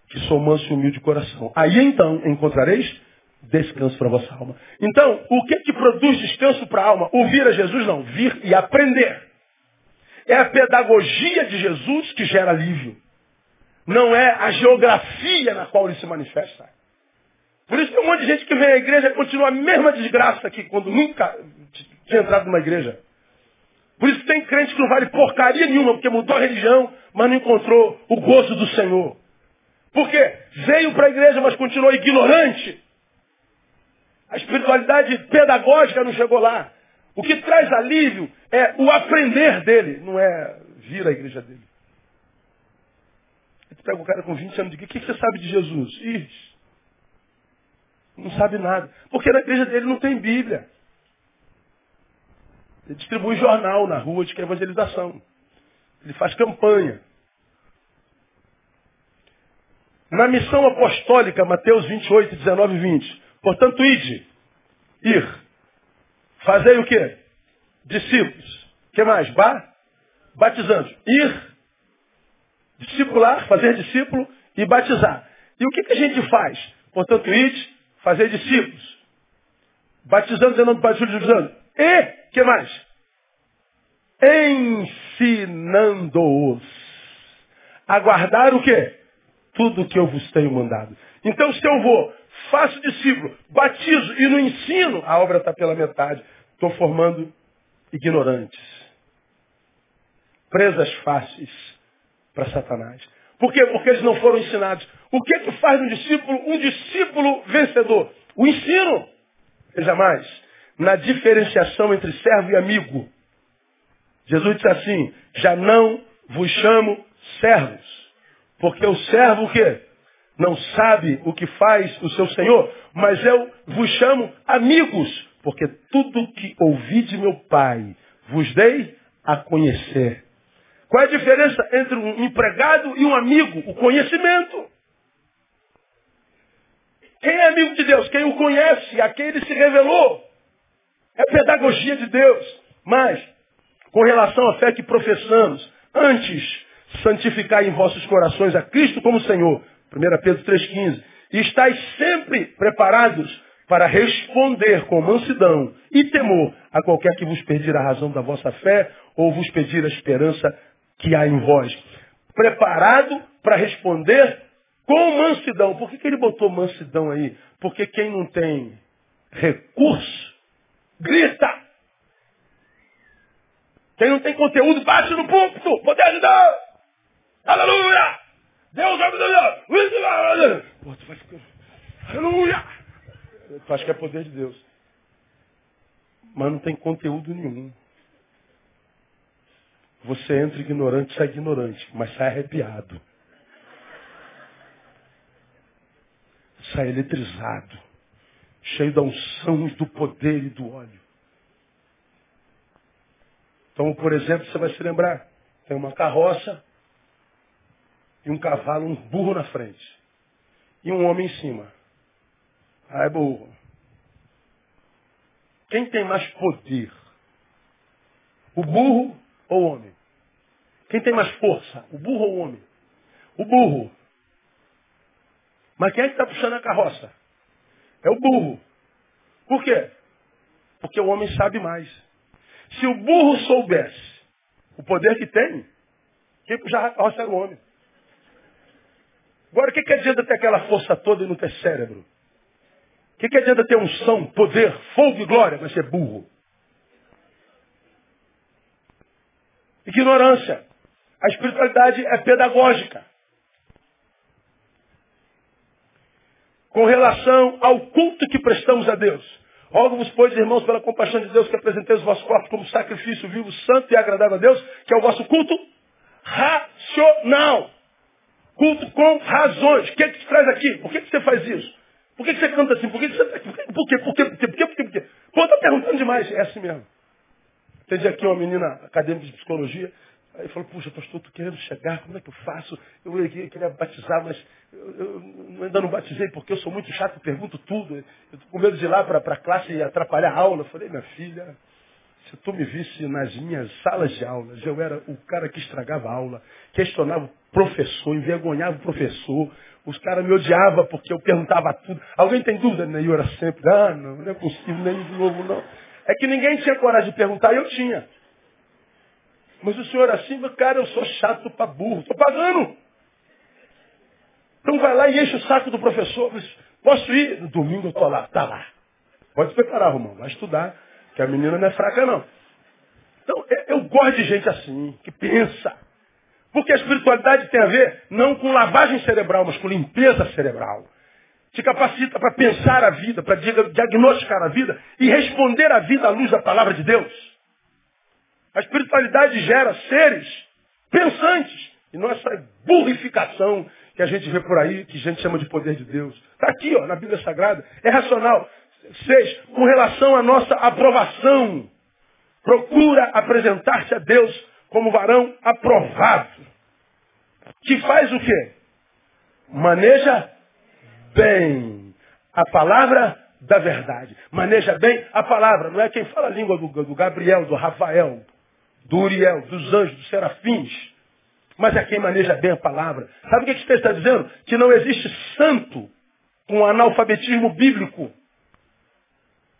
que sou manso e humilde de coração. Aí então encontrareis descanso para a vossa alma. Então, o que que produz descanso para a alma? Ouvir a Jesus não, vir e aprender. É a pedagogia de Jesus que gera alívio. Não é a geografia na qual ele se manifesta. Por isso tem um monte de gente que vem à igreja continua a mesma desgraça que quando nunca tinha entrado numa igreja. Por isso tem crente que não vale porcaria nenhuma, porque mudou a religião, mas não encontrou o gozo do Senhor. Por quê? Veio para a igreja, mas continuou ignorante. A espiritualidade pedagógica não chegou lá. O que traz alívio é o aprender dele, não é vir à igreja dele. Tu pega um cara com 20 anos e diz, o que você sabe de Jesus? Ih, não sabe nada. Porque na igreja dele não tem Bíblia. Ele distribui jornal na rua de é evangelização. Ele faz campanha. Na missão apostólica, Mateus 28, 19 e 20. Portanto, ide, ir. Fazei o quê? Discípulos. Que mais? Ba? Batizando. Ir, discipular, fazer discípulo e batizar. E o que, que a gente faz? Portanto, ide, fazer discípulos. Batizando em nome do Pai, do Filho e que mais? Ensinando-os a guardar o quê? Tudo o que eu vos tenho mandado. Então, se eu vou, faço discípulo, batizo e no ensino, a obra está pela metade. Estou formando ignorantes. Presas fáceis para Satanás. Por quê? Porque eles não foram ensinados. O que, que faz um discípulo um discípulo vencedor? O ensino. Veja mais. Na diferenciação entre servo e amigo. Jesus disse assim, já não vos chamo servos. Porque o servo o quê? Não sabe o que faz o seu Senhor, mas eu vos chamo amigos, porque tudo que ouvi de meu Pai vos dei a conhecer. Qual é a diferença entre um empregado e um amigo? O conhecimento. Quem é amigo de Deus? Quem o conhece, a quem ele se revelou. É pedagogia de Deus. Mas, com relação à fé que professamos, antes santificar em vossos corações a Cristo como Senhor. 1 Pedro 3,15. E estáis sempre preparados para responder com mansidão e temor a qualquer que vos pedir a razão da vossa fé ou vos pedir a esperança que há em vós. Preparado para responder com mansidão. Por que, que ele botou mansidão aí? Porque quem não tem recurso, grita. Quem não tem conteúdo, bate no púlpito. Poder de Deus. Aleluia. Deus é Deus. Pô, tu ficar... Aleluia. Tu acha que é poder de Deus. Mas não tem conteúdo nenhum. Você entra ignorante, sai ignorante, mas sai arrepiado. Sai eletrizado, cheio da unção, do poder e do óleo. Então, por exemplo, você vai se lembrar, tem uma carroça e um cavalo, um burro na frente. E um homem em cima. Ah, é burro. Quem tem mais poder? O burro ou o homem? Quem tem mais força? O burro ou o homem? O burro. Mas quem é que está puxando a carroça? É o burro. Por quê? Porque o homem sabe mais. Se o burro soubesse o poder que tem, quem puxava a carroça era o homem. Agora, o que, que adianta ter aquela força toda e não ter cérebro? O que, que adianta ter unção, poder, fogo e glória, mas ser burro? Ignorância. A espiritualidade é pedagógica. Com relação ao culto que prestamos a Deus. Rogo-vos, pois, irmãos, pela compaixão de Deus, que apresentei os vossos corpos como sacrifício vivo, santo e agradável a Deus, que é o vosso culto racional. Culto com razões. O que, é que te traz aqui? Por que, que você faz isso? Por que, que você canta assim? Por que, que você? Por quê? Por quê? Por quê? Por quê? Por quê? Por quê? Pô, está perguntando demais. É assim mesmo. Entendi aqui uma menina acadêmica de psicologia. Aí falou, puxa, pastor, estou querendo chegar, como é que eu faço? Eu queria batizar, mas eu, eu ainda não batizei porque eu sou muito chato, pergunto tudo. Eu estou com medo de ir lá para a classe e atrapalhar a aula. Eu falei, minha filha, se tu me visse nas minhas salas de aulas, eu era o cara que estragava a aula, questionava o professor, envergonhava o professor. Os caras me odiavam porque eu perguntava tudo. Alguém tem dúvida? E eu era sempre, ah, não, não é possível, nem de novo, não. É que ninguém tinha coragem de perguntar e eu tinha. Mas o senhor assim, cara, eu sou chato para burro, estou pagando. Então vai lá e enche o saco do professor. Posso ir? No domingo eu estou lá, tá lá. Pode se preparar, Romão, vai estudar, que a menina não é fraca não. Então, eu gosto de gente assim, que pensa. Porque a espiritualidade tem a ver não com lavagem cerebral, mas com limpeza cerebral. Te capacita para pensar a vida, para diagnosticar a vida e responder à vida à luz da palavra de Deus. A espiritualidade gera seres pensantes. E não essa burrificação que a gente vê por aí, que a gente chama de poder de Deus. Está aqui, ó, na Bíblia Sagrada. É racional. Seis, com relação à nossa aprovação. Procura apresentar-se a Deus como varão aprovado. Que faz o quê? Maneja bem a palavra da verdade. Maneja bem a palavra. Não é quem fala a língua do, do Gabriel, do Rafael, do Uriel, dos anjos, dos serafins. Mas é quem maneja bem a palavra. Sabe o que esse texto está dizendo? Que não existe santo com analfabetismo bíblico.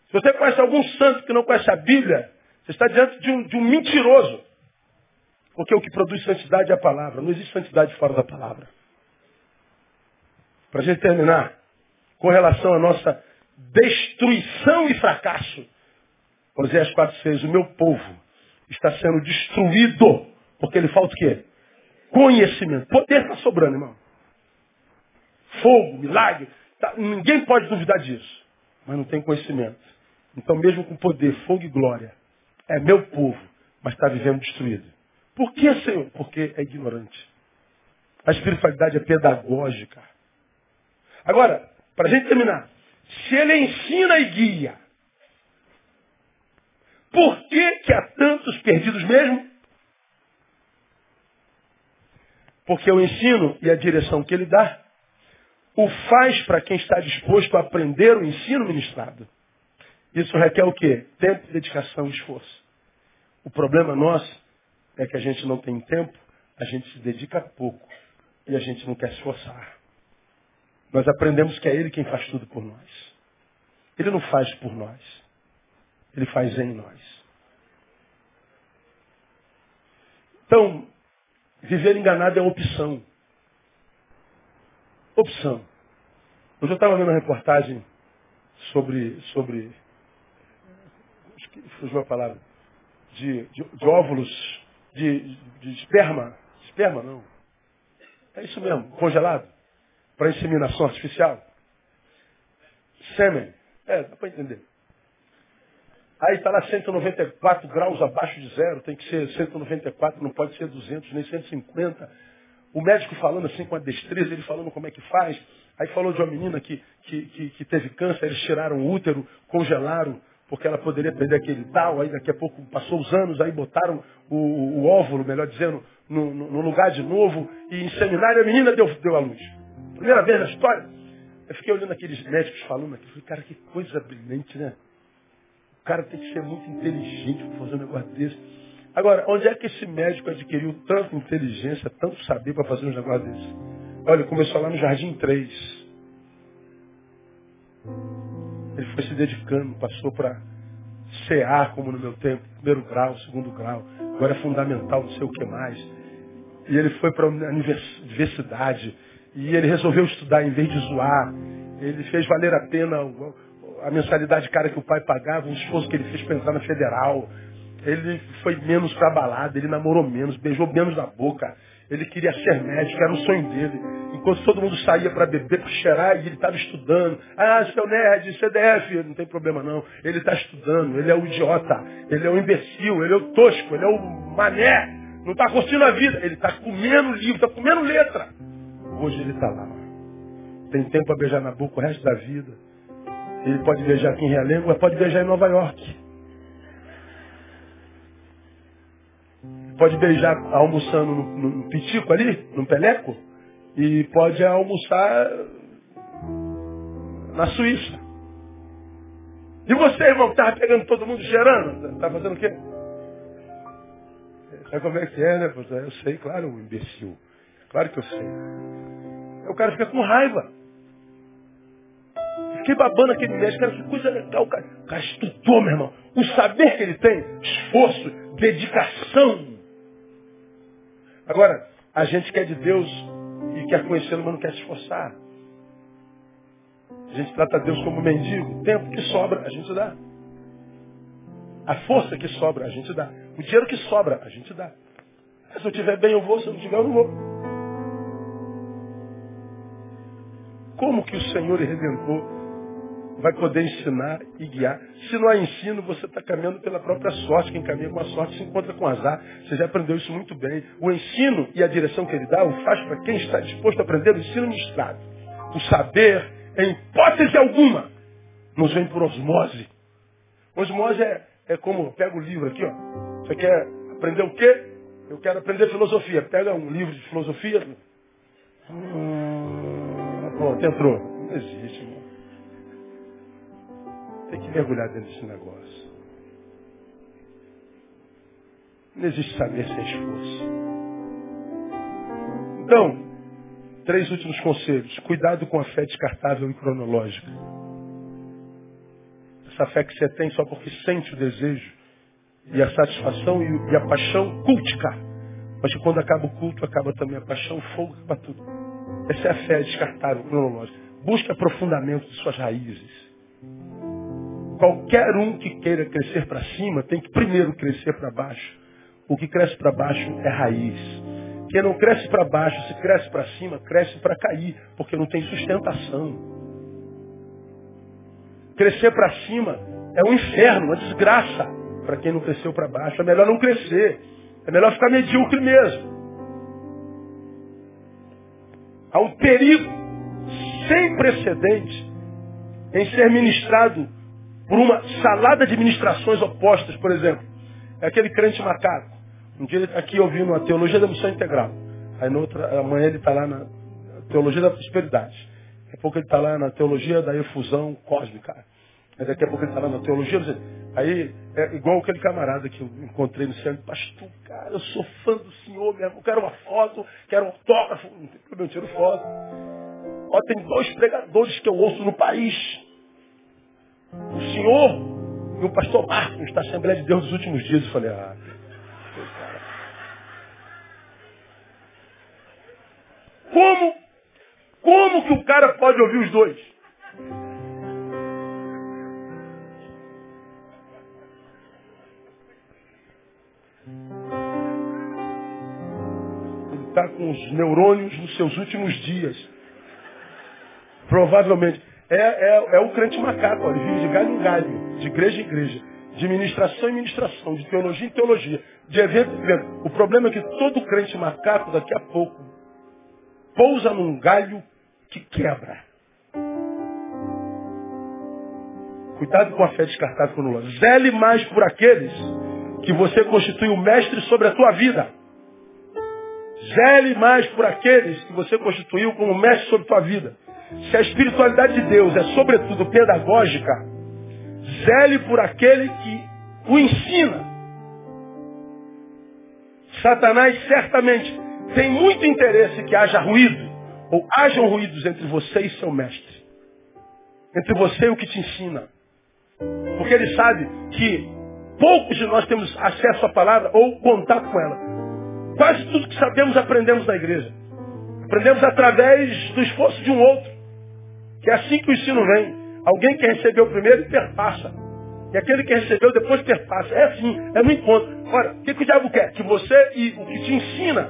Se você conhece algum santo que não conhece a Bíblia, você está diante de um, de um mentiroso. Porque o que produz santidade é a palavra. Não existe santidade fora da palavra. Para a gente terminar, com relação à nossa destruição e fracasso. Oséias 4,6, o meu povo está sendo destruído. Porque ele falta o quê? Conhecimento. Poder está sobrando, irmão. Fogo, milagre. Tá, ninguém pode duvidar disso. Mas não tem conhecimento. Então, mesmo com poder, fogo e glória, é meu povo, mas está vivendo destruído. Por que, Senhor? Porque é ignorante. A espiritualidade é pedagógica. Agora, para a gente terminar, se ele ensina e guia, por que, que há tantos perdidos mesmo? Porque o ensino e a direção que ele dá o faz para quem está disposto a aprender o ensino ministrado. Isso requer o quê? Tempo, dedicação e esforço. O problema nosso é que a gente não tem tempo, a gente se dedica pouco e a gente não quer se esforçar. Nós aprendemos que é Ele quem faz tudo por nós. Ele não faz por nós. Ele faz em nós. Então, viver enganado é opção. Opção. Hoje eu estava vendo uma reportagem sobre, sobre fugiu a palavra, de, de, de óvulos, de, de esperma. Esperma não. É isso mesmo, congelado. Para inseminação artificial. Sêmen. É, dá para entender. Aí está lá 194 graus abaixo de zero, tem que ser 194, não pode ser 200, nem 150. O médico falando assim com a destreza, ele falando como é que faz. Aí falou de uma menina que, que, que, que teve câncer, eles tiraram o útero, congelaram, porque ela poderia perder aquele tal. Aí daqui a pouco passou os anos, aí botaram o, o, óvulo, melhor dizendo, no, no, no, lugar de novo, e inseminaram a menina deu, deu a luz. Primeira vez na história. Eu fiquei olhando aqueles médicos falando aqui, falei, cara, que coisa brilhante, né? Cara tem que ser muito inteligente para fazer um negócio desse. Agora, onde é que esse médico adquiriu tanta inteligência, tanto saber para fazer um negócio desse? Olha, começou lá no Jardim 3. Ele foi se dedicando, passou para CA, como no meu tempo, primeiro grau, segundo grau, agora é fundamental, não sei o que mais. E ele foi para a universidade, e ele resolveu estudar em vez de zoar. Ele fez valer a pena a mensalidade cara que o pai pagava, o esforço que ele fez para entrar na federal. Ele foi menos para balada, ele namorou menos, beijou menos na boca. Ele queria ser médico, era o sonho dele. Enquanto todo mundo saía para beber, para cheirar, e ele estava estudando. Ah, seu nerd, CDF, não tem problema não. Ele está estudando, ele é o idiota, ele é o imbecil, ele é o tosco, ele é o mané. Não está curtindo a vida. Ele está comendo livro, está comendo letra. Hoje ele está lá. Tem tempo para beijar na boca o resto da vida. Ele pode beijar aqui em Realengo, mas pode beijar em Nova York. Pode beijar almoçando no, pitico ali, no peleco. E pode almoçar na Suíça. E você, irmão, que estava pegando todo mundo cheirando? Está fazendo o quê? Sabe como é que é, né? Eu sei, claro, o imbecil. Claro que eu sei. O cara fica com raiva. Fiquei babando aquele médico, cara, que coisa legal. Cara, cara estudou, meu irmão. O saber que ele tem, esforço, dedicação. Agora, a gente quer de Deus e quer conhecê-lo, mas não quer se esforçar. A gente trata Deus como mendigo. O tempo que sobra, a gente dá. A força que sobra, a gente dá. O dinheiro que sobra, a gente dá. Se eu tiver bem, eu vou. Se eu não tiver, eu não vou. Como que o Senhor e Redentor vai poder ensinar e guiar? Se não há ensino, você está caminhando pela própria sorte. Quem caminha com a sorte se encontra com azar. Você já aprendeu isso muito bem. O ensino e a direção que ele dá, o faz para quem está disposto a aprender o ensino ministrado. O saber, em hipótese alguma, nos vem por osmose. Osmose é, é como, pega o livro aqui, ó. Você quer aprender o quê? Eu quero aprender filosofia. Pega um livro de filosofia. Hum, pronto, entrou. Não existe. Tem que mergulhar dentro desse negócio. Não existe saber sem esforço. Então, três últimos conselhos. Cuidado com a fé descartável e cronológica. Essa fé que você tem só porque sente o desejo e a satisfação e, a paixão cultica. Mas quando acaba o culto, acaba também a paixão, o fogo, acaba tudo. Essa é a fé descartável, cronológica. Busque aprofundamento de suas raízes. Qualquer um que queira crescer para cima tem que primeiro crescer para baixo. O que cresce para baixo é raiz. Quem não cresce para baixo, se cresce para cima, cresce para cair, porque não tem sustentação. Crescer para cima é um inferno, uma desgraça para quem não cresceu para baixo. É melhor não crescer. É melhor ficar medíocre mesmo. Há um perigo sem precedente em ser ministrado por uma salada de ministrações opostas, por exemplo. É aquele crente macaco. Um dia ele está aqui ouvindo a teologia da missão integral. Aí na outra, amanhã ele está lá na teologia da prosperidade. Daqui a pouco ele está lá na teologia da efusão cósmica. Aí daqui a pouco ele está lá na teologia. Aí é igual aquele camarada que eu encontrei no centro. Pastor, cara, eu sou fã do senhor mesmo. Eu quero uma foto, quero um autógrafo. Não tem problema, eu tiro foto. Ó, tem dois pregadores que eu ouço no país. O senhor e o pastor Marcos da Assembleia de Deus dos últimos dias. Eu falei, ah, Como? Como que o cara pode ouvir os dois? está com os neurônios nos seus últimos dias. Provavelmente. É, é, é o crente macaco, ele vive de galho em galho, de igreja em igreja, de ministração em ministração, de teologia em teologia, de evento em evento. O problema é que todo crente macaco, daqui a pouco, pousa num galho que quebra. Cuidado com a fé descartada por nula. Zele mais por aqueles que você constitui o mestre sobre a tua vida. Zele mais por aqueles que você constituiu como mestre sobre tua vida. Se a espiritualidade de Deus é sobretudo pedagógica, zele por aquele que o ensina. Satanás certamente tem muito interesse que haja ruído, ou hajam ruídos entre você e seu mestre. Entre você e o que te ensina. Porque ele sabe que poucos de nós temos acesso à palavra ou contato com ela. Quase tudo que sabemos aprendemos na igreja. Aprendemos através do esforço de um outro. Que é assim que o ensino vem. Alguém que recebeu primeiro perpassa. E aquele que recebeu depois perpassa. É assim, é no encontro. Ora, o que, que o diabo quer? Que você e o que te ensina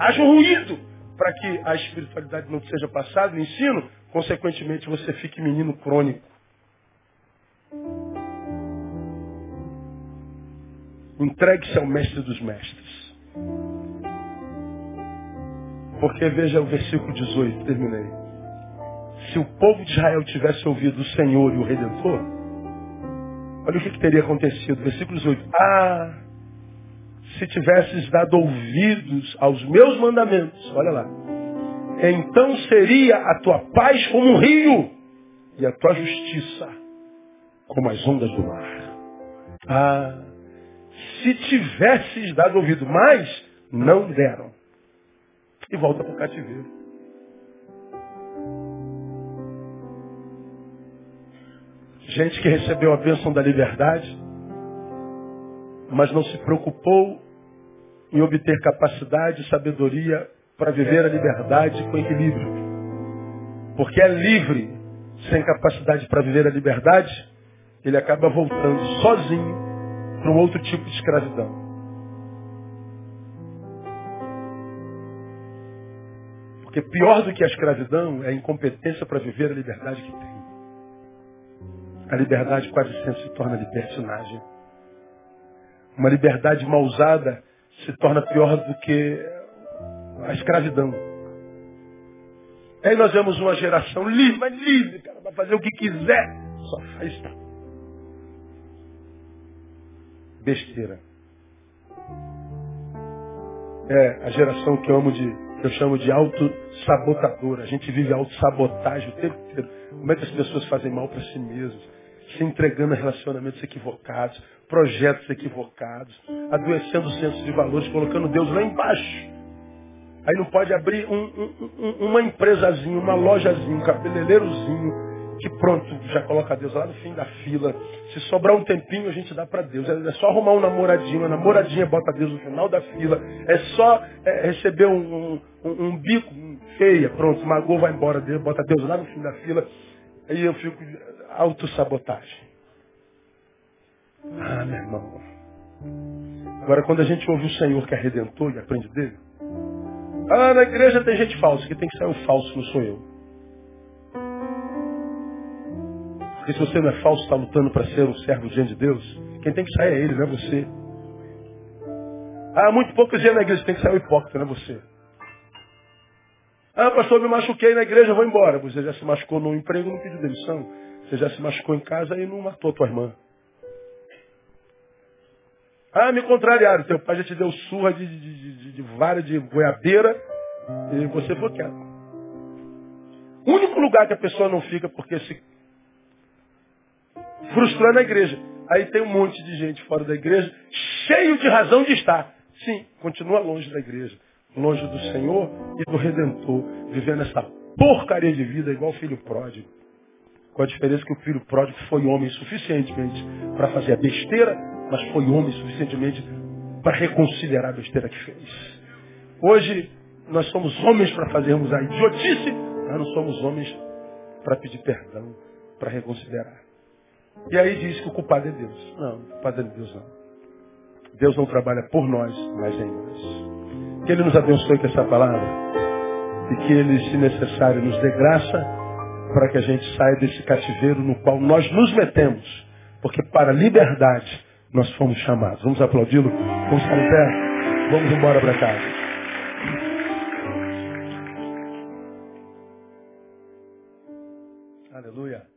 haja um ruído para que a espiritualidade não seja passada, o ensino, consequentemente você fique menino crônico. Entregue-se ao mestre dos mestres. Porque veja o versículo 18, terminei. Se o povo de Israel tivesse ouvido o Senhor e o Redentor, olha o que, que teria acontecido. Versículo 18. Ah, se tivesses dado ouvidos aos meus mandamentos, olha lá, então seria a tua paz como um rio e a tua justiça como as ondas do mar. Ah, se tivesses dado ouvido, mas não deram e volta para o cativeiro. Gente que recebeu a bênção da liberdade, mas não se preocupou em obter capacidade e sabedoria para viver a liberdade com equilíbrio. Porque é livre, sem capacidade para viver a liberdade, ele acaba voltando sozinho para um outro tipo de escravidão. Porque pior do que a escravidão é a incompetência para viver a liberdade que tem. A liberdade quase sempre se torna libertinagem. Uma liberdade mal usada se torna pior do que a escravidão. Aí nós vemos uma geração livre, mas livre, cara, vai fazer o que quiser. Só faz besteira. É a geração que eu amo de eu chamo de auto-sabotadora. A gente vive auto-sabotagem o tempo inteiro. Como é que as pessoas fazem mal para si mesmas? Se entregando a relacionamentos equivocados, projetos equivocados, adoecendo o senso de valores, colocando Deus lá embaixo. Aí não pode abrir um, um, um, uma empresazinha, uma lojazinha, um cabeleireirozinho, que pronto, já coloca Deus lá no fim da fila. Se sobrar um tempinho, a gente dá para Deus. É só arrumar um namoradinho, uma namoradinha bota Deus no final da fila. É só é, receber um, um, um bico feia, pronto, magou, vai embora, Deus, bota Deus lá no fim da fila. Aí eu fico autossabotagem. Ah, meu irmão. Agora, quando a gente ouve o Senhor que é redentor e aprende dele, ah, na igreja tem gente falsa, que tem que sair o falso, não sou eu. Porque se você não é falso, está lutando para ser um servo diante de Deus, quem tem que sair é ele, não é você. Ah, muito hipocrisia na igreja, tem que sair o hipócrita, não é você. Ah, pastor, me machuquei na igreja, vou embora. Você já se machucou no emprego, não pediu demissão. Você já se machucou em casa e não matou tua irmã. Ah, me contrariaram. Teu pai já te deu surra de, de, de, de vara de goiabeira e você foi quieto. O único lugar que a pessoa não fica porque se frustrando a igreja. Aí tem um monte de gente fora da igreja, cheio de razão de estar. Sim, continua longe da igreja, longe do Senhor e do Redentor, vivendo essa porcaria de vida igual filho pródigo. Com a diferença que o filho pródigo foi homem suficientemente para fazer a besteira, mas foi homem suficientemente para reconciliar a besteira que fez. Hoje, nós somos homens para fazermos a idiotice, mas não somos homens para pedir perdão, para reconsiderar. E aí diz que o culpado é Deus. Não, o culpado é Deus não. Deus não trabalha por nós, mas em nós. Que Ele nos abençoe com essa palavra. E que Ele, se necessário, nos dê graça para que a gente saia desse cativeiro no qual nós nos metemos. Porque para a liberdade nós fomos chamados. Vamos aplaudi-lo? Vamos ficar em pé? Vamos embora para casa. Aleluia.